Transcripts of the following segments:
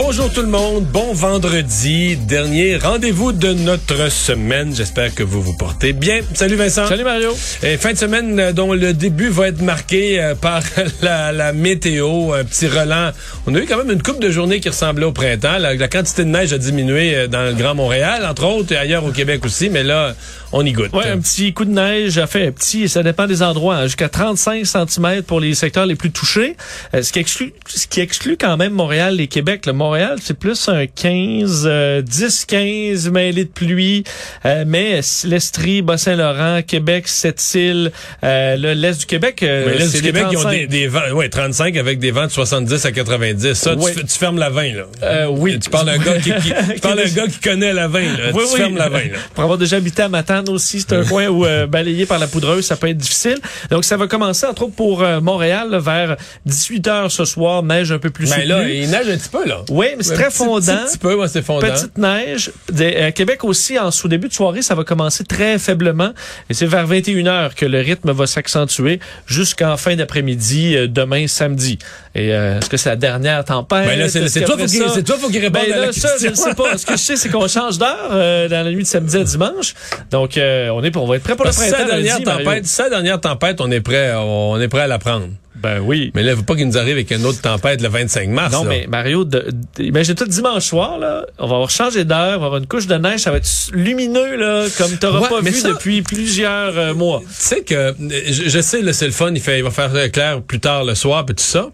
Bonjour tout le monde, bon vendredi, dernier rendez-vous de notre semaine. J'espère que vous vous portez bien. Salut Vincent. Salut Mario. Et fin de semaine euh, dont le début va être marqué euh, par la, la météo, un petit relent. On a eu quand même une coupe de journée qui ressemblait au printemps. La, la quantité de neige a diminué euh, dans le Grand Montréal, entre autres, et ailleurs au Québec aussi, mais là, on y goûte. Ouais, un petit coup de neige, a fait petit, ça dépend des endroits, hein, jusqu'à 35 cm pour les secteurs les plus touchés, euh, ce qui exclut ce qui exclut quand même Montréal et Québec. Le Montréal, c'est plus un 15 euh, 10 15 mêlés de pluie, euh, mais l'Estrie, Bas-Saint-Laurent, Québec, Sept-Îles, euh, le l'est du Québec, euh, Mais l'Est du Québec, des ils ont 35. des, des vents, ouais, 35 avec des vents de 70 à 90. Ça, tu Ouais. fais- tu, fermes la 20, là. Euh, oui. Tu parles d'un gars qui, qui- tu parles gars qui connaît la 20, là. Oui, tu oui. fermes la 20, là. Pour avoir déjà habité à Matane aussi, c'est un coin où euh, balayé par la poudreuse, ça peut être difficile. Donc ça va commencer entre autres pour Montréal là, vers 18 heures ce soir, neige un peu plus Ben soutenue. là, il neige un petit peu, là. Oui, mais c'est très petit- fondant. Petit, petit peu, ouais, c'est fondant. Petite neige. Des- à Québec aussi, en sous début de soirée, ça va commencer très faiblement. Et c'est vers 21 heures que le rythme va s'accentuer jusqu'en fin d'après-midi, euh, demain, samedi. Et euh, est-ce que c'est la dernière tempête? Ben là, c'est toi, faut c'est toi, faut qu'il réponde Ben à la ça, je ne sais pas. Ce que je sais, c'est qu'on change d'heure euh, dans la nuit de samedi à dimanche. Donc, euh, on est on va être prêt pour le Parce que printemps. sa dernière lundi, tempête, sa dernière tempête, on est prêt, on est prêt à la prendre. Ben oui. Mais là, il faut pas qu'il nous arrive avec une autre tempête le 25 mars. Non, là. mais Mario, de, de- imagine-toi dimanche soir, là, on va avoir changé d'heure, on va avoir une couche de neige, ça va être lumineux, là, comme tu n'auras Ouais, pas vu ça- depuis plusieurs euh, mois. Tu sais que, euh, je, je sais, là, c'est le fun, il, fait, il va faire clair plus tard le soir, puis tout ça.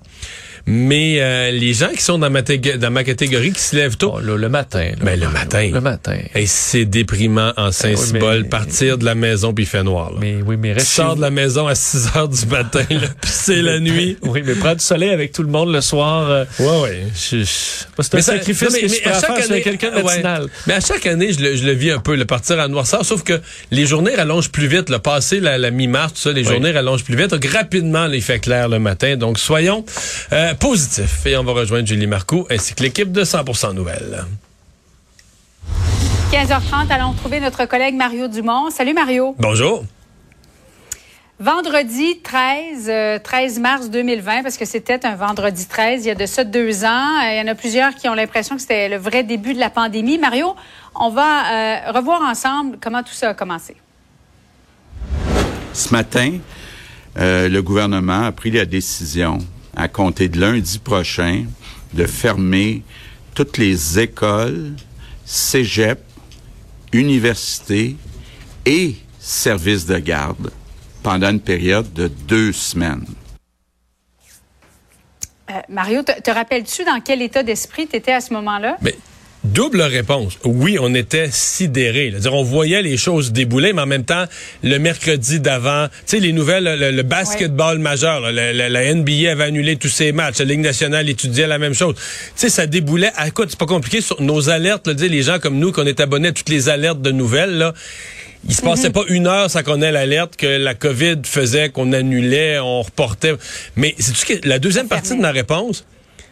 Mais euh, les gens qui sont dans ma, dans ma catégorie, qui se lèvent tôt, Oh, là, le matin. là, Ben, le matin. Le matin. hey, c'est déprimant en Saint-Cybole, mais- partir de la maison puis il fait noir. Là. Mais oui, mais Tu reste chez sors de la maison à 6 heures du matin, là, puis c'est la nuit. Oui, mais prends du soleil avec tout le monde le soir. euh, Ouais, ouais. je- je- c'est un Mais sacrifice mais- que mais je peux à chaque année- quelqu'un de ouais. Mais à chaque année, je le, je le vis un peu, le partir à noirceur, sauf que les journées rallongent plus vite. Le passé, la, la mi-mars, tout ça, les journées rallongent plus vite. Donc, rapidement, là, il fait clair le matin. Donc, soyons euh, positifs. Et on va rejoindre Julie Marcoux ainsi que l'équipe de 100% Nouvelles. 15h30, allons trouver notre collègue Mario Dumont. Salut Mario. Bonjour. Vendredi 13, euh, 13 mars 2020, parce que c'était un vendredi 13, il y a de ça deux ans. Euh, Il y en a plusieurs qui ont l'impression que c'était le vrai début de la pandémie. Mario, on va euh, revoir ensemble comment tout ça a commencé. Ce matin, euh, le gouvernement a pris la décision, à compter de lundi prochain, de fermer toutes les écoles, cégeps, universités et services de garde pendant une période de deux semaines. Euh, Mario, te, te rappelles-tu dans quel état d'esprit tu étais à ce moment-là? Mais double réponse. Oui, on était sidérés. là. Dire, on voyait les choses débouler, mais en même temps, le mercredi d'avant, tu sais, les nouvelles, le, le basketball majeur, là, la, NBA avait annulé tous ses matchs, la Ligue nationale étudiait la même chose. Tu sais, ça déboulait. À quoi c'est pas compliqué sur nos alertes, là, les gens comme nous, qu'on est abonnés à toutes les alertes de nouvelles, là. Il se passait pas une heure sans qu'on ait l'alerte que la COVID faisait, qu'on annulait, on reportait. Mais c'est que la deuxième partie de ma réponse,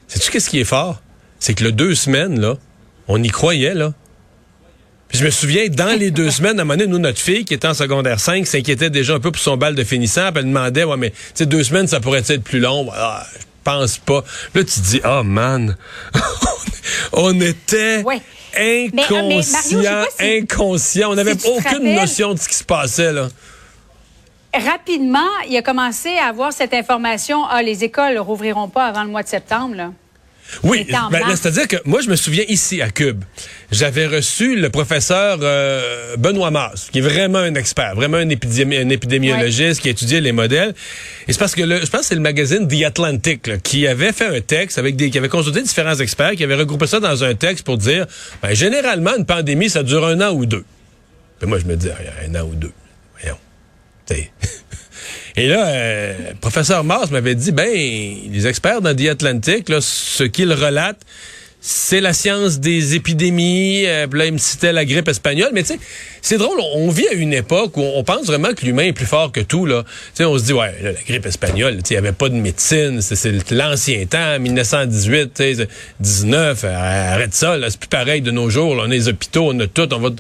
c'est-tu qu'est-ce qui est fort? C'est que le deux semaines, là, on y croyait, là. Puis je me souviens, dans les deux semaines, à un moment donné, nous, notre fille, qui était en secondaire 5, s'inquiétait déjà un peu pour son bal de finissant. Puis elle demandait, ouais, mais, tu sais, deux semaines, ça pourrait être plus long. Ah, je pense pas. Là, tu te dis, oh, man. on était Ouais. inconscient, mais Mario, si- inconscient. On n'avait si aucune notion de ce qui se passait, là. Rapidement, il a commencé à avoir cette information, ah, les écoles ne rouvriront pas avant le mois de septembre. Là. Oui, ben, mars. c'est-à-dire que moi, je me souviens ici à Cube, j'avais reçu le professeur euh, Benoît Masse, qui est vraiment un expert, vraiment un, épidémi- un épidémiologiste qui a étudié les modèles. Et c'est parce que le, je pense que c'est le magazine The Atlantic là, qui avait fait un texte avec des, qui avait consulté différents experts, qui avait regroupé ça dans un texte pour dire, ben, généralement, une pandémie, ça dure un an ou deux. Puis moi, je me dis, Ah, un an ou deux, voyons. T'sais. Et là, euh, professeur Mars m'avait dit, ben, les experts dans The Atlantic, là, ce qu'ils relatent, c'est la science des épidémies. Euh, là, il me citait la grippe espagnole. Mais tu sais, c'est drôle. On vit à une époque où on pense vraiment que l'humain est plus fort que tout. Là. Tu sais, on se dit, ouais, la grippe espagnole, il n'y avait pas de médecine. C'est l'ancien temps, 1918, 19. arrête ça. C'est plus pareil de nos jours. on a les hôpitaux, on a tout. On va...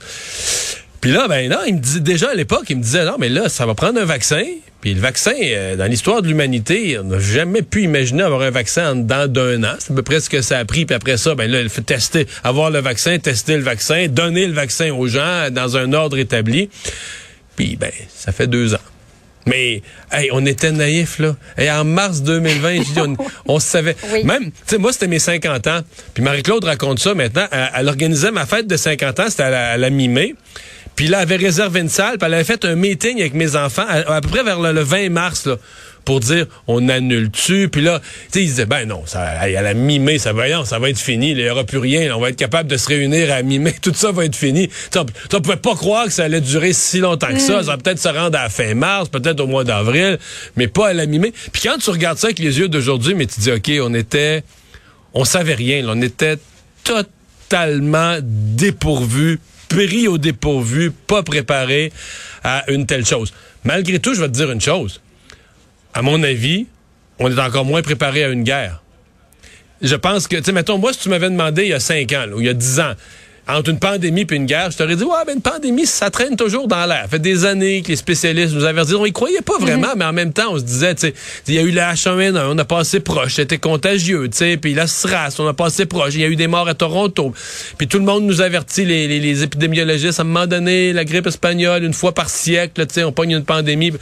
Puis là, ben non, il me dit déjà à l'époque, il me disait, non, mais là, ça va prendre un vaccin. Puis le vaccin, euh, dans l'histoire de l'humanité, on n'a jamais pu imaginer avoir un vaccin en dedans d'un an. C'est à peu près ce que ça a pris. Puis après ça, ben là, il faut tester, avoir le vaccin, tester le vaccin, donner le vaccin aux gens dans un ordre établi. Puis ben, ça fait deux ans. Mais hey, on était naïfs, là. Et en mars 2020, on, on savait. Même, tu sais, moi, c'était mes 50 ans. Puis Marie-Claude raconte ça maintenant. Elle, organisait ma fête de 50 ans, c'était à la mi-mai. Puis là, elle avait réservé une salle, puis elle avait fait un meeting avec mes enfants à, peu près vers le, 20 mars, là, pour dire on annule-tu? Puis là, tu sais, ils disaient ben non, ça, à la mi-mai, ça va, ça va être fini, il n'y aura plus rien, on va être capable de se réunir à mi-mai, tout ça va être fini. Tu on, pouvait pas croire que ça allait durer si longtemps que ça. Mm. Ça va peut-être se rendre à la fin mars, peut-être au mois d'avril, mais pas à la mi-mai. Puis quand tu regardes ça avec les yeux d'aujourd'hui, mais tu dis OK, on était, on savait rien, on était totalement dépourvu pris au dépourvu, pas préparé à une telle chose. Malgré tout, je vais te dire une chose. À mon avis, on est encore moins préparé à une guerre. Je pense que, tu sais, mettons, moi, si tu m'avais demandé il y a cinq ans, ou il y a dix ans, entre une pandémie et une guerre, je t'aurais dit, ouais, ben une pandémie, ça traîne toujours dans l'air. Ça fait des années que les spécialistes nous avaient dit, on y croyait pas vraiment, mhm. mais en même temps, on se disait, tu sais, il y a eu la H1N1, on a passé proche, c'était contagieux, tu sais, puis la SRAS, on a passé proche, il y a eu des morts à Toronto. Puis tout le monde nous avertit, les, les, les épidémiologistes, à un moment donné, la grippe espagnole, une fois par siècle, tu sais, on pogne une pandémie.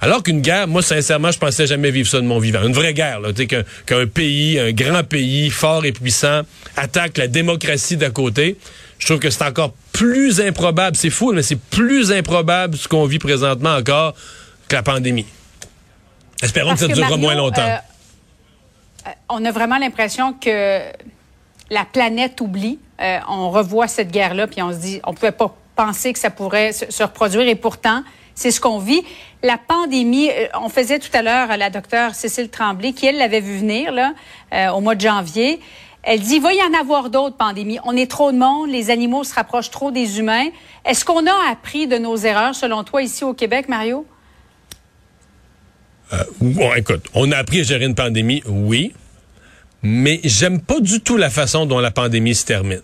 Alors qu'une guerre, moi, sincèrement, je pensais jamais vivre ça de mon vivant. Une vraie guerre, là, qu'un qu'un pays, un grand pays, fort et puissant, attaque la démocratie d'à côté. Je trouve que c'est encore plus improbable. C'est fou, mais c'est plus improbable ce qu'on vit présentement encore que la pandémie. Espérons que ça durera moins longtemps. Euh, euh, on a vraiment l'impression que la planète oublie. Euh, on revoit cette guerre-là, puis on se dit, on pouvait pas penser que ça pourrait se reproduire, et pourtant, c'est ce qu'on vit. La pandémie, euh, on faisait tout à l'heure la docteure Cécile Tremblay, qui elle l'avait vu venir euh, au mois de janvier. Elle dit, il va y en avoir d'autres pandémies. On est trop de monde, les animaux se rapprochent trop des humains. Est-ce qu'on a appris de nos erreurs, selon toi, ici au Québec, Mario? Euh, bon, écoute, on a appris à gérer une pandémie, oui, mais j'aime pas du tout la façon dont la pandémie se termine.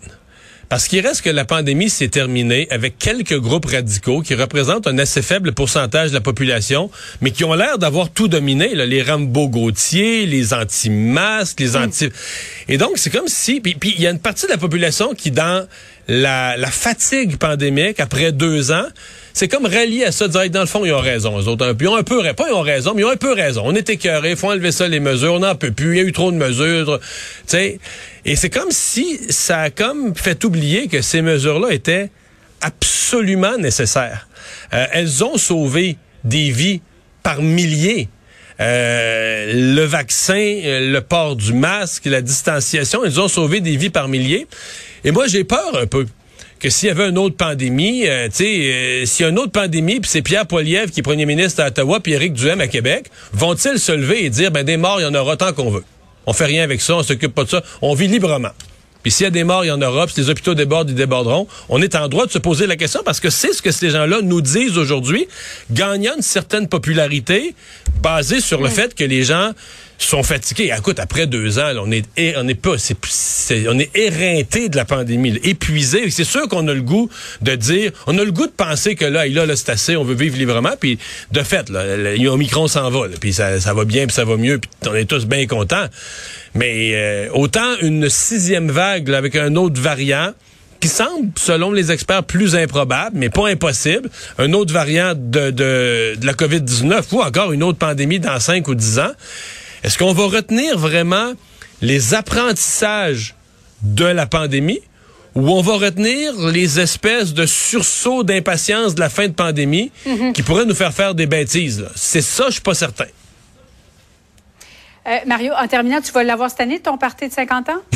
Parce qu'il reste que la pandémie s'est terminée avec quelques groupes radicaux qui représentent un assez faible pourcentage de la population, mais qui ont l'air d'avoir tout dominé. Là, les Rambo Gauthier, les anti-masques, les anti... Et donc, c'est comme si... Puis il y a une partie de la population qui, dans la, fatigue pandémique, après deux ans, c'est comme rallier à ça, dire dans le fond, ils ont raison, eux autres. Ils ont un peu, pas ils ont raison, mais ils ont un peu raison. On est écœurés, faut enlever ça, les mesures, on n'en peut plus, il y a eu trop de mesures, tu. Et c'est comme si ça a comme fait oublier que ces mesures-là étaient absolument nécessaires. Euh, elles ont sauvé des vies par milliers. Euh, le vaccin, euh, le port du masque, la distanciation, ils ont sauvé des vies par milliers. Et moi, j'ai peur un peu que s'il y avait une autre pandémie, euh, tu sais, euh, s'il y a une autre pandémie, puis c'est Pierre Poilievre qui est premier ministre à Ottawa, puis Éric Duhem à Québec, vont-ils se lever et dire, ben des morts, il y en aura tant qu'on veut? On fait rien avec ça, on s'occupe pas de ça, on vit librement. Puis s'il y a des morts, il y en aura. Puis si les hôpitaux débordent, ils déborderont. On est en droit de se poser la question parce que c'est ce que ces gens-là nous disent aujourd'hui, gagnant une certaine popularité basée sur le fait que les gens sont fatigués. Écoute, après deux ans, on est on est pas on est éreinté de la pandémie, épuisé. C'est sûr qu'on a le goût de dire, on a le goût de penser que là, là, là c'est assez, on veut vivre librement. Puis de fait, là, Omicron s'en va, puis ça, ça va bien, puis ça va mieux, puis on est tous bien contents. Mais euh, autant une sixième vague avec un autre variant qui semble, selon les experts, plus improbable, mais pas impossible, un autre variant de, de, de la COVID-19 ou encore une autre pandémie dans cinq ou dix ans. Est-ce qu'on va retenir vraiment les apprentissages de la pandémie ou on va retenir les espèces de sursauts d'impatience de la fin de pandémie mhm. qui pourraient nous faire faire des bêtises? C'est ça, je suis pas certain. Euh, Mario, en terminant, tu vas l'avoir cette année, ton parti de 50 ans?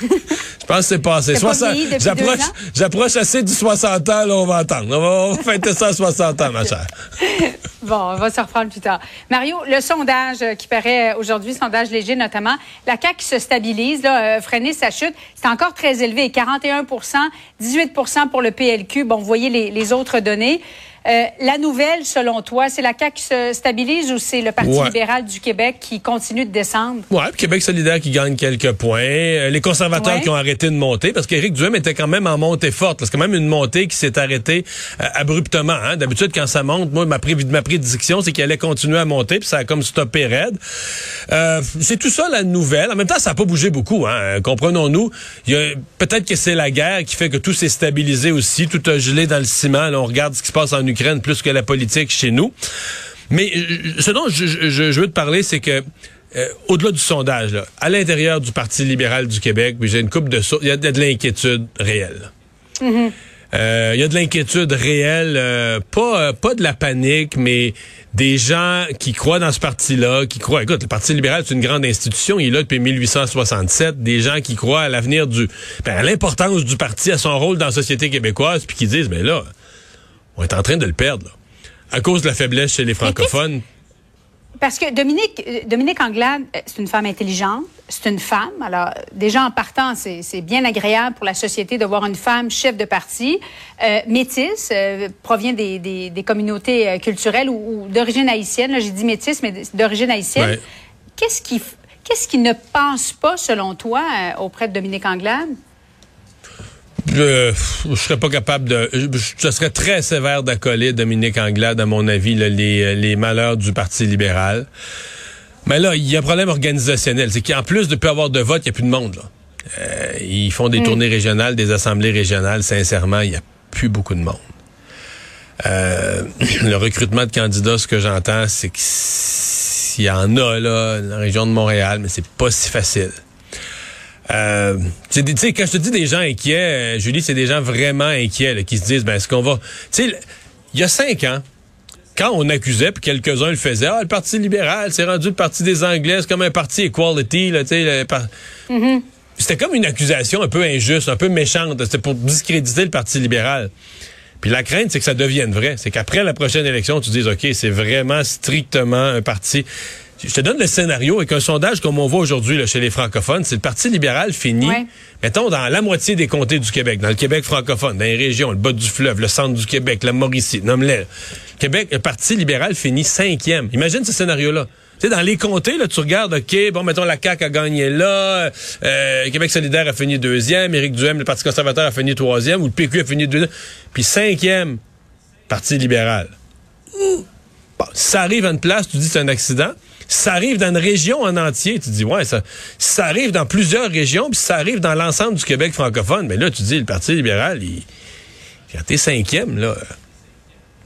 Je pense que c'est passé. T'as pas 60 vieilli depuis J'approche, j'approche assez du 60 ans, là, on va attendre. On va, on va fêter ça à 60 ans, ma chère. Bon, on va se reprendre plus tard. Mario, le sondage euh, qui paraît euh, aujourd'hui, sondage léger notamment, la CAQ qui se stabilise, là, freiner sa chute, c'est encore très élevé, 41% 18% pour le PLQ. Bon, vous voyez les, les autres données. Euh, la nouvelle, selon toi, c'est la CAQ qui se stabilise ou c'est le Parti Ouais. libéral du Québec qui continue de descendre? Ouais, puis Québec solidaire qui gagne quelques points. Euh, Les conservateurs Ouais. qui ont arrêté de monter, parce qu'Éric Duhem était quand même en montée forte. C'est quand même une montée qui s'est arrêtée euh, abruptement. Hein. D'habitude, quand ça monte, moi, ma, pré ma prédiction, c'est qu'il allait continuer à monter, puis ça a comme stoppé raide. Euh, c'est tout ça la nouvelle. En même temps, ça n'a pas bougé beaucoup. Hein. Comprenons-nous. Peut-être que c'est la guerre qui fait que tout s'est stabilisé aussi, tout a gelé dans le ciment. Là, on regarde ce qui se passe en Ukraine plus que la politique chez nous. Mais euh, ce dont je, je- je veux te parler, c'est que euh, au-delà du sondage, là, à l'intérieur du Parti libéral du Québec, j'ai une coupe de il y a de, de l'inquiétude réelle. Euh, Il y a de l'inquiétude réelle, euh, pas pas de la panique, mais des gens qui croient dans ce parti-là, qui croient. Écoute, le Parti libéral c'est une grande institution, il est là depuis 1867. Des gens qui croient à l'avenir du, ben, à l'importance du parti, à son rôle dans la société québécoise, puis qui disent, mais là, on est en train de le perdre. là. À cause de la faiblesse chez les francophones. Parce que Dominique, euh, Dominique Anglade, euh, c'est une femme intelligente, c'est une femme. Alors, déjà en partant, c'est bien agréable pour la société de voir une femme chef de parti, euh, métisse, euh, provient des, des, des communautés culturelles ou, ou d'origine haïtienne. Là, J'ai dit métisse, mais d'origine haïtienne. Ouais. Qu'est-ce qui, qu'est-ce qui ne passe pas, selon toi, auprès de Dominique Anglade? Je, je serais pas capable de. Je, je serais très sévère d'accoler Dominique Anglade, à mon avis, là, les, les malheurs du Parti libéral. Mais là, il y a un problème organisationnel. C'est qu'en plus de plus avoir de vote, il n'y a plus de monde. Là. Euh, ils font des tournées régionales, des assemblées régionales. Sincèrement, il n'y a plus beaucoup de monde. Euh, le recrutement de candidats, ce que j'entends, c'est qu'il y en a là, dans la région de Montréal, mais c'est pas si facile. Euh, tu sais, quand je te dis des gens inquiets, euh, Julie, c'est des gens vraiment inquiets là, qui se disent, ben, est-ce qu'on va... Tu sais, il y a cinq ans, quand on accusait, puis quelques-uns le faisaient, ah, le Parti libéral, c'est rendu le Parti des Anglais, c'est comme un parti equality, là, tu sais, par- C'était comme une accusation un peu injuste, un peu méchante. C'était pour discréditer le Parti libéral. Puis la crainte, c'est que ça devienne vrai. C'est qu'après la prochaine élection, tu dises, OK, c'est vraiment strictement un parti. Je te donne le scénario avec un sondage comme on voit aujourd'hui chez les francophones. C'est le Parti libéral fini, Ouais. mettons, dans la moitié des comtés du Québec, dans le Québec francophone, dans les régions, le bas du fleuve, le centre du Québec, la Mauricie, nomme-les. Québec, le Parti libéral finit cinquième. Imagine ce scénario-là. Tu sais, dans les comtés, là, tu regardes, OK, bon, mettons, la CAQ a gagné là, euh, Québec solidaire a fini deuxième, Éric Duhem, le Parti conservateur a fini troisième, ou le PQ a fini deuxième, puis cinquième, Parti libéral. Bon, si ça arrive à une place, tu dis c'est un accident. Ça arrive dans une région en entier, tu dis ouais, ça, ça arrive dans plusieurs régions, puis ça arrive dans l'ensemble du Québec francophone, mais là, tu dis le Parti libéral, il, quand t'es cinquième, là,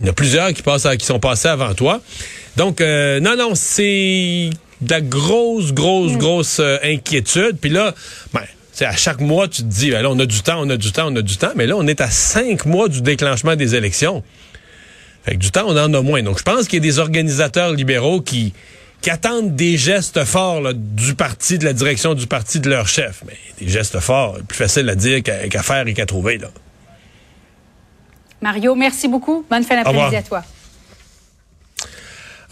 il y en a plusieurs qui, passent à- qui sont passés avant toi. Donc, euh, non, non, c'est de la grosse, grosse, grosse euh, inquiétude. Puis là, ben, à chaque mois, tu te dis, ben là, on a du temps, on a du temps, on a du temps. Mais là, on est à cinq mois du déclenchement des élections. Fait que du temps, on en a moins. Donc, je pense qu'il y a des organisateurs libéraux qui, qui attendent des gestes forts là, du parti, de la direction du parti, de leur chef. Mais des gestes forts, plus facile à dire qu'à faire et qu'à trouver. Là. Mario, merci beaucoup. Bonne fin d'après-midi à toi.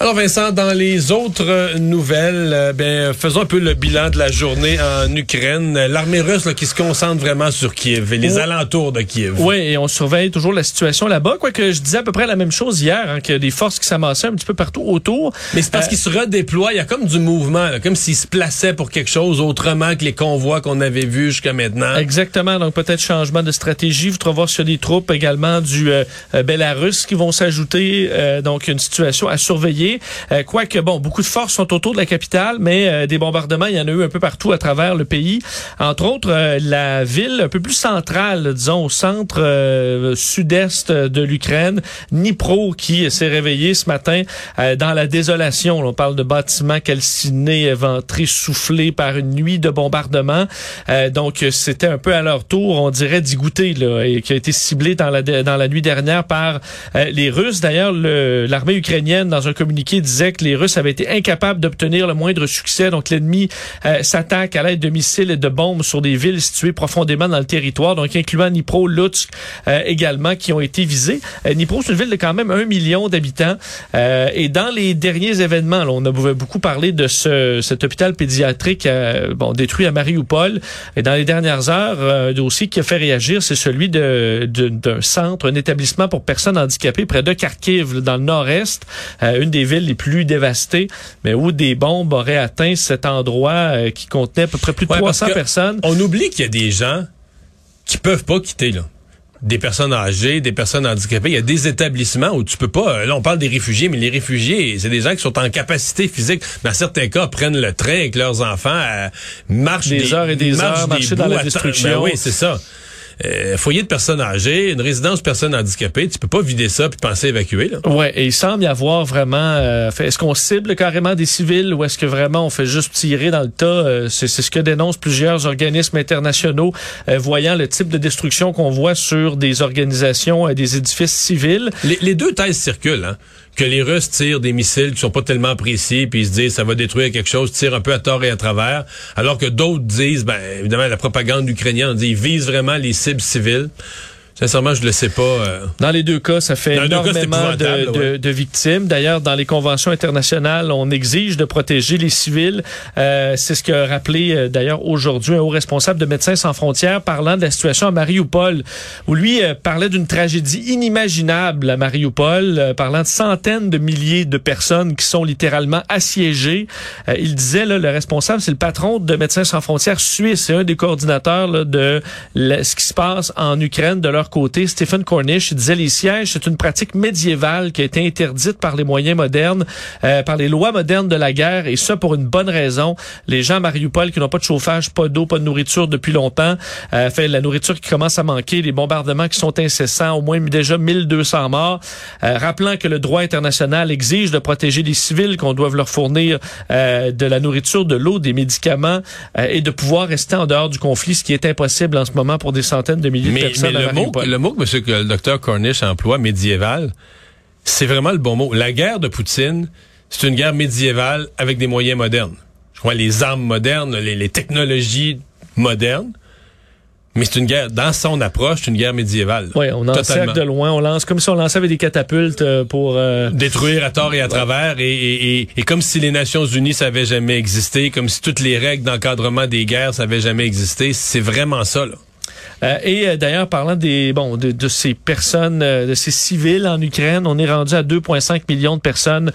Alors Vincent, dans les autres euh, nouvelles, euh, ben, faisons un peu le bilan de la journée en Ukraine. L'armée russe là, qui se concentre vraiment sur Kiev et les Oh. alentours de Kiev. Oui, et on surveille toujours la situation là-bas. Quoique je disais à peu près la même chose hier, hein, qu'il y a des forces qui s'amassaient un petit peu partout autour. Mais c'est parce Euh, qu'ils se redéploient, il y a comme du mouvement, là, comme s'ils se plaçaient pour quelque chose autrement que les convois qu'on avait vus jusqu'à maintenant. Exactement, donc peut-être changement de stratégie. Vous trouvez voir s'il y a des troupes également du euh, Bélarus qui vont s'ajouter. Donc une situation à surveiller. Euh, Quoique, bon, beaucoup de forces sont autour de la capitale, mais euh, des bombardements, il y en a eu un peu partout à travers le pays. Entre autres, euh, la ville un peu plus centrale, disons, au centre euh, sud-est de l'Ukraine, Dnipro, qui s'est réveillé ce matin euh, dans la désolation. On parle de bâtiments calcinés, éventrés, soufflés par une nuit de bombardement. Euh, donc, c'était un peu à leur tour, on dirait, d'y goûter, là, et qui a été ciblé dans la, dans la nuit dernière par les Russes. D'ailleurs, le- l'armée ukrainienne, dans un communiqué communiqué disait que les Russes avaient été incapables d'obtenir le moindre succès. Donc l'ennemi euh, s'attaque à l'aide de missiles et de bombes sur des villes situées profondément dans le territoire, donc incluant Dnipro, Lutsk euh, également, qui ont été visées. Euh, Dnipro, c'est une ville de quand même un million d'habitants. Euh, et dans les derniers événements, là, on a beaucoup parlé de ce, cet hôpital pédiatrique bon, détruit à Mariupol. Et dans les dernières heures, un dossier qui a fait réagir, c'est celui de, d'un centre, un établissement pour personnes handicapées près de Kharkiv, dans le nord-est, une des villes les plus dévastées, mais où des bombes auraient atteint cet endroit qui contenait à peu près plus de 300 personnes. On oublie qu'il y a des gens qui peuvent pas quitter là des personnes âgées, des personnes handicapées. Il y a des établissements où tu peux pas. Euh, là, on parle des réfugiés, mais les réfugiés, c'est des gens qui sont en capacité physique. Dans certains cas, prennent le train avec leurs enfants, euh, marchent des, heures et des heures, marcher dans la destruction. Ben oui, c'est ça euh, foyer de personnes âgées, une résidence de personnes handicapées, tu peux pas vider ça puis penser évacuer. Là. Ouais, et il semble y avoir vraiment. Euh, est-ce qu'on cible carrément des civils ou est-ce que vraiment on fait juste tirer dans le tas? Euh, C'est ce que dénoncent plusieurs organismes internationaux, euh, voyant le type de destruction qu'on voit sur des organisations, des édifices civils. Les, les deux thèses circulent. Hein? Que les Russes tirent des missiles qui sont pas tellement précis, puis ils se disent ça va détruire quelque chose, tirent un peu à tort et à travers, alors que d'autres disent, ben évidemment la propagande ukrainienne dit ils visent vraiment les cibles civiles. Sincèrement, je ne le sais pas. Euh. Dans les deux cas, ça fait énormément de, de, victimes. D'ailleurs, dans les conventions internationales, on exige de protéger les civils. Euh, c'est ce qu'a rappelé euh, d'ailleurs aujourd'hui un haut responsable de Médecins sans frontières parlant de la situation à Mariupol, où lui parlait d'une tragédie inimaginable à Mariupol, parlant de centaines de milliers de personnes qui sont littéralement assiégées. il disait, là, le responsable, c'est le patron de Médecins sans frontières suisse, c'est un des coordinateurs de ce qui se passe en Ukraine, de leur côté, Stephen Cornish disait les sièges, c'est une pratique médiévale qui a été interdite par les moyens modernes, euh, par les lois modernes de la guerre, et ça pour une bonne raison. Les gens à Mariupol qui n'ont pas de chauffage, pas d'eau, pas de nourriture depuis longtemps, euh, fait la nourriture qui commence à manquer, les bombardements qui sont incessants, au moins déjà 1200 morts, euh, rappelant que le droit international exige de protéger les civils, qu'on doit leur fournir euh, de la nourriture, de l'eau, des médicaments, et de pouvoir rester en dehors du conflit, ce qui est impossible en ce moment pour des centaines de milliers de personnes. Le mot que, monsieur, que le docteur Cornish emploie, médiéval, c'est vraiment le bon mot. La guerre de Poutine, c'est une guerre médiévale avec des moyens modernes. Je crois les armes modernes, les, technologies modernes. Mais c'est une guerre, dans son approche, c'est une guerre médiévale. Oui, on encercle de loin, on lance comme si on lançait avec des catapultes euh, pour... Euh, Détruire à tort et à travers, et, et, comme si les Nations Unies ça avait jamais existé, comme si toutes les règles d'encadrement des guerres ça avait jamais existé. C'est vraiment ça, là. Euh, et euh, d'ailleurs, parlant des bon de, ces personnes, euh, de ces civils en Ukraine, on est rendu à 2,5 millions de personnes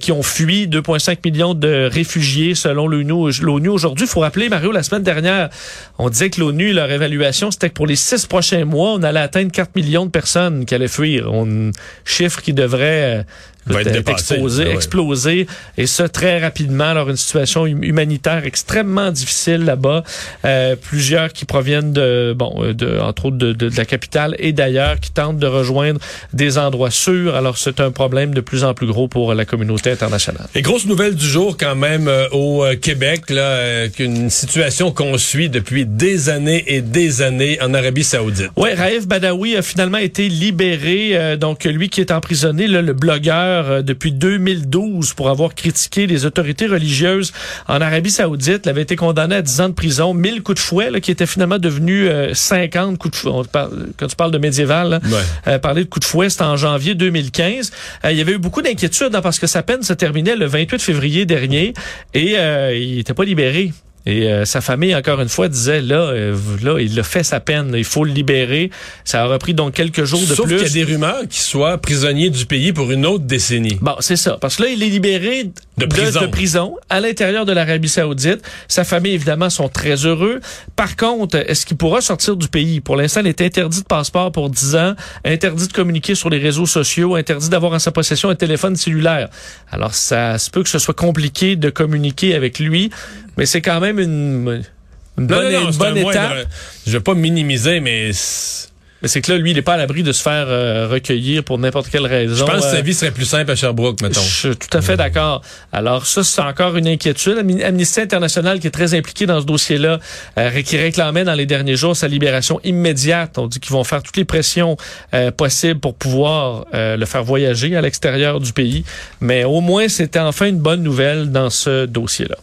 qui ont fui, 2,5 millions de réfugiés selon l'ONU. L'ONU aujourd'hui, faut rappeler, Mario, la semaine dernière, on disait que l'ONU, leur évaluation, c'était que pour les six prochains mois, on allait atteindre 4 millions de personnes qui allaient fuir. On chiffre qui devrait va être explosé, ben explosé, et ça très rapidement. Alors une situation humanitaire extrêmement difficile là-bas. Euh, plusieurs qui proviennent de, bon, euh, de, entre autres de, de, de la capitale et d'ailleurs, qui tentent de rejoindre des endroits sûrs. Alors c'est un problème de plus en plus gros pour la communauté internationale. Et grosse nouvelle du jour quand même euh, au euh, Québec, là, qu'une situation qu'on suit depuis des années et des années en Arabie Saoudite. Ouais, Raif Badawi a finalement été libéré. donc lui qui est emprisonné, là, le blogueur euh, depuis 2012 pour avoir critiqué les autorités religieuses en Arabie Saoudite. Il avait été condamné à 10 ans de prison, 1000 coups de fouet, là, qui était finalement devenu 50 euh, coups de fouet. quand tu parles de médiéval, euh, parler de coups de fouet, c'était en janvier 2015. il y avait eu beaucoup d'inquiétudes hein, parce que sa peine se terminait le 28 février dernier et il n'était pas libéré. Et euh, sa famille, encore une fois, disait là, euh, là, il a fait sa peine, il faut le libérer. Ça a repris donc quelques jours de plus. Sauf qu'il y a des rumeurs qu'il soit prisonnier du pays pour une autre décennie. Bon, c'est ça. Parce que là, il est libéré de prison, de, prison à l'intérieur de l'Arabie Saoudite. Sa famille, évidemment, sont très heureux. Par contre, est-ce qu'il pourra sortir du pays? Pour l'instant, il est interdit de passeport pour 10 ans, interdit de communiquer sur les réseaux sociaux, interdit d'avoir en sa possession un téléphone cellulaire. Alors, ça se peut que ce soit compliqué de communiquer avec lui, mais c'est quand même une, bonne, étape. je vais pas minimiser, mais Mais c'est que là, lui, il n'est pas à l'abri de se faire euh, recueillir pour n'importe quelle raison. Je pense que Euh, sa vie serait plus simple à Sherbrooke, mettons. Je suis tout à fait d'accord. Alors ça, c'est encore une inquiétude. Am- Amnesty International, qui est très impliqué dans ce dossier-là, euh, qui réclamait dans les derniers jours sa libération immédiate. On dit qu'ils vont faire toutes les pressions euh, possibles pour pouvoir euh, le faire voyager à l'extérieur du pays. Mais au moins, c'était enfin une bonne nouvelle dans ce dossier-là.